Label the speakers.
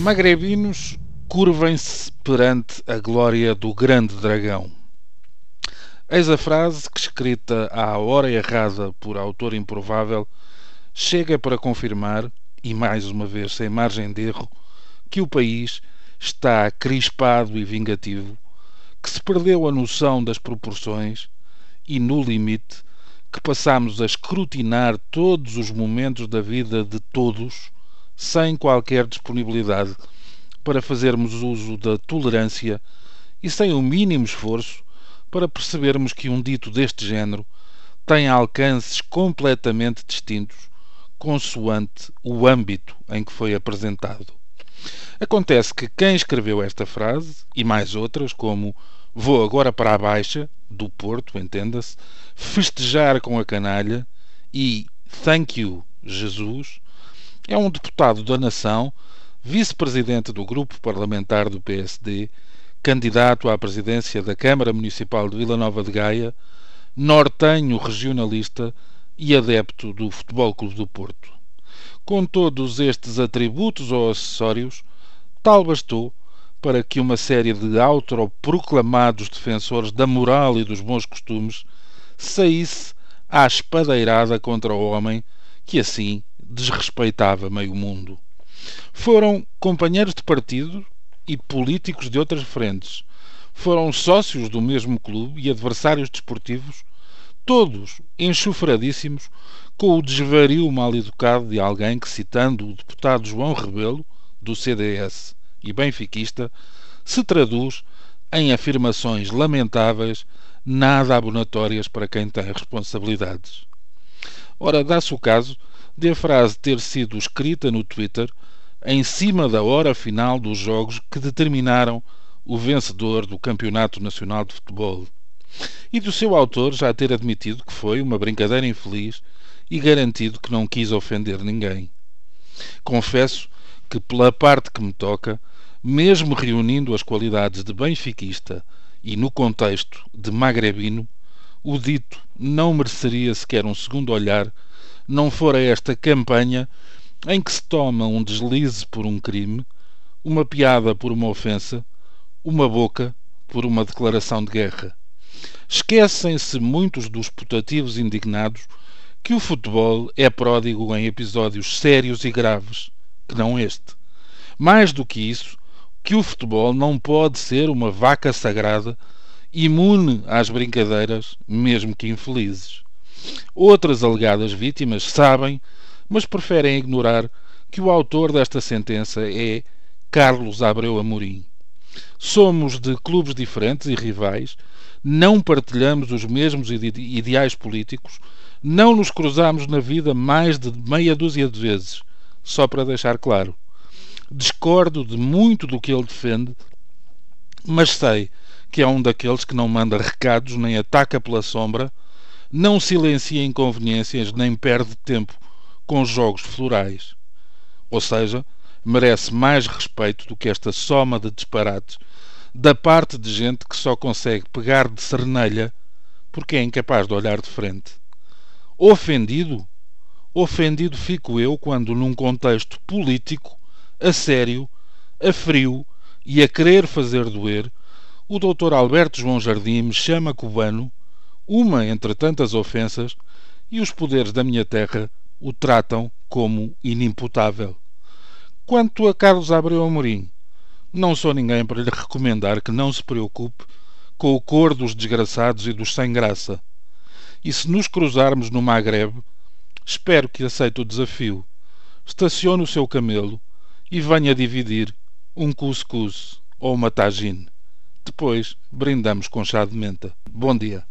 Speaker 1: Magrebinos curvem-se perante a glória do grande dragão. Eis a frase que, escrita à hora errada por autor improvável, chega para confirmar, e mais uma vez sem margem de erro, que o país está crispado e vingativo, que se perdeu a noção das proporções e, no limite, que passamos a escrutinar todos os momentos da vida de todos sem qualquer disponibilidade para fazermos uso da tolerância e sem o mínimo esforço para percebermos que um dito deste género tem alcances completamente distintos consoante o âmbito em que foi apresentado. Acontece que quem escreveu esta frase, e mais outras, como Vou agora para a Baixa, do Porto, entenda-se, festejar com a canalha e Thank you, Jesus, é um deputado da Nação, vice-presidente do grupo parlamentar do PSD, candidato à presidência da Câmara Municipal de Vila Nova de Gaia, nortenho regionalista e adepto do Futebol Clube do Porto. Com todos estes atributos ou acessórios, tal bastou para que uma série de autoproclamados defensores da moral e dos bons costumes saísse à espadeirada contra o homem que assim desrespeitava meio mundo. Foram companheiros de partido e políticos de outras frentes. Foram sócios do mesmo clube e adversários desportivos, todos enxufradíssimos com o desvario mal educado de alguém que, citando o deputado João Rebelo, do CDS e benfiquista, se traduz em afirmações lamentáveis, nada abonatórias para quem tem responsabilidades. Ora, dá-se o caso de a frase ter sido escrita no Twitter em cima da hora final dos jogos que determinaram o vencedor do Campeonato Nacional de Futebol. E do seu autor já ter admitido que foi uma brincadeira infeliz e garantido que não quis ofender ninguém. Confesso que, pela parte que me toca, mesmo reunindo as qualidades de benfiquista e no contexto de magrebino, o dito não mereceria sequer um segundo olhar, não fora esta campanha em que se toma um deslize por um crime, uma piada por uma ofensa, uma boca por uma declaração de guerra. Esquecem-se muitos dos putativos indignados que o futebol é pródigo em episódios sérios e graves, que não este. Mais do que isso, que o futebol não pode ser uma vaca sagrada imune às brincadeiras, mesmo que infelizes. Outras alegadas vítimas sabem, mas preferem ignorar que o autor desta sentença é Carlos Abreu Amorim. Somos de clubes diferentes e rivais, não partilhamos os mesmos ideais políticos, não nos cruzamos na vida mais de meia dúzia de vezes, só para deixar claro. Discordo de muito do que ele defende, mas sei que é um daqueles que não manda recados nem ataca pela sombra, não silencia inconveniências nem perde tempo com jogos florais. Ou seja, merece mais respeito do que esta soma de disparates da parte de gente que só consegue pegar de cernelha porque é incapaz de olhar de frente. Ofendido? Ofendido fico eu quando, num contexto político, a sério, a frio e a querer fazer doer, o Dr. Alberto João Jardim me chama cubano, uma entre tantas ofensas, e os poderes da minha terra o tratam como inimputável. Quanto a Carlos Abreu Amorim, não sou ninguém para lhe recomendar que não se preocupe com o cor dos desgraçados e dos sem graça. E se nos cruzarmos no Magreb, espero que aceite o desafio. Estacione o seu camelo e venha dividir um cuscuz ou uma tagine. Depois brindamos com chá de menta. Bom dia.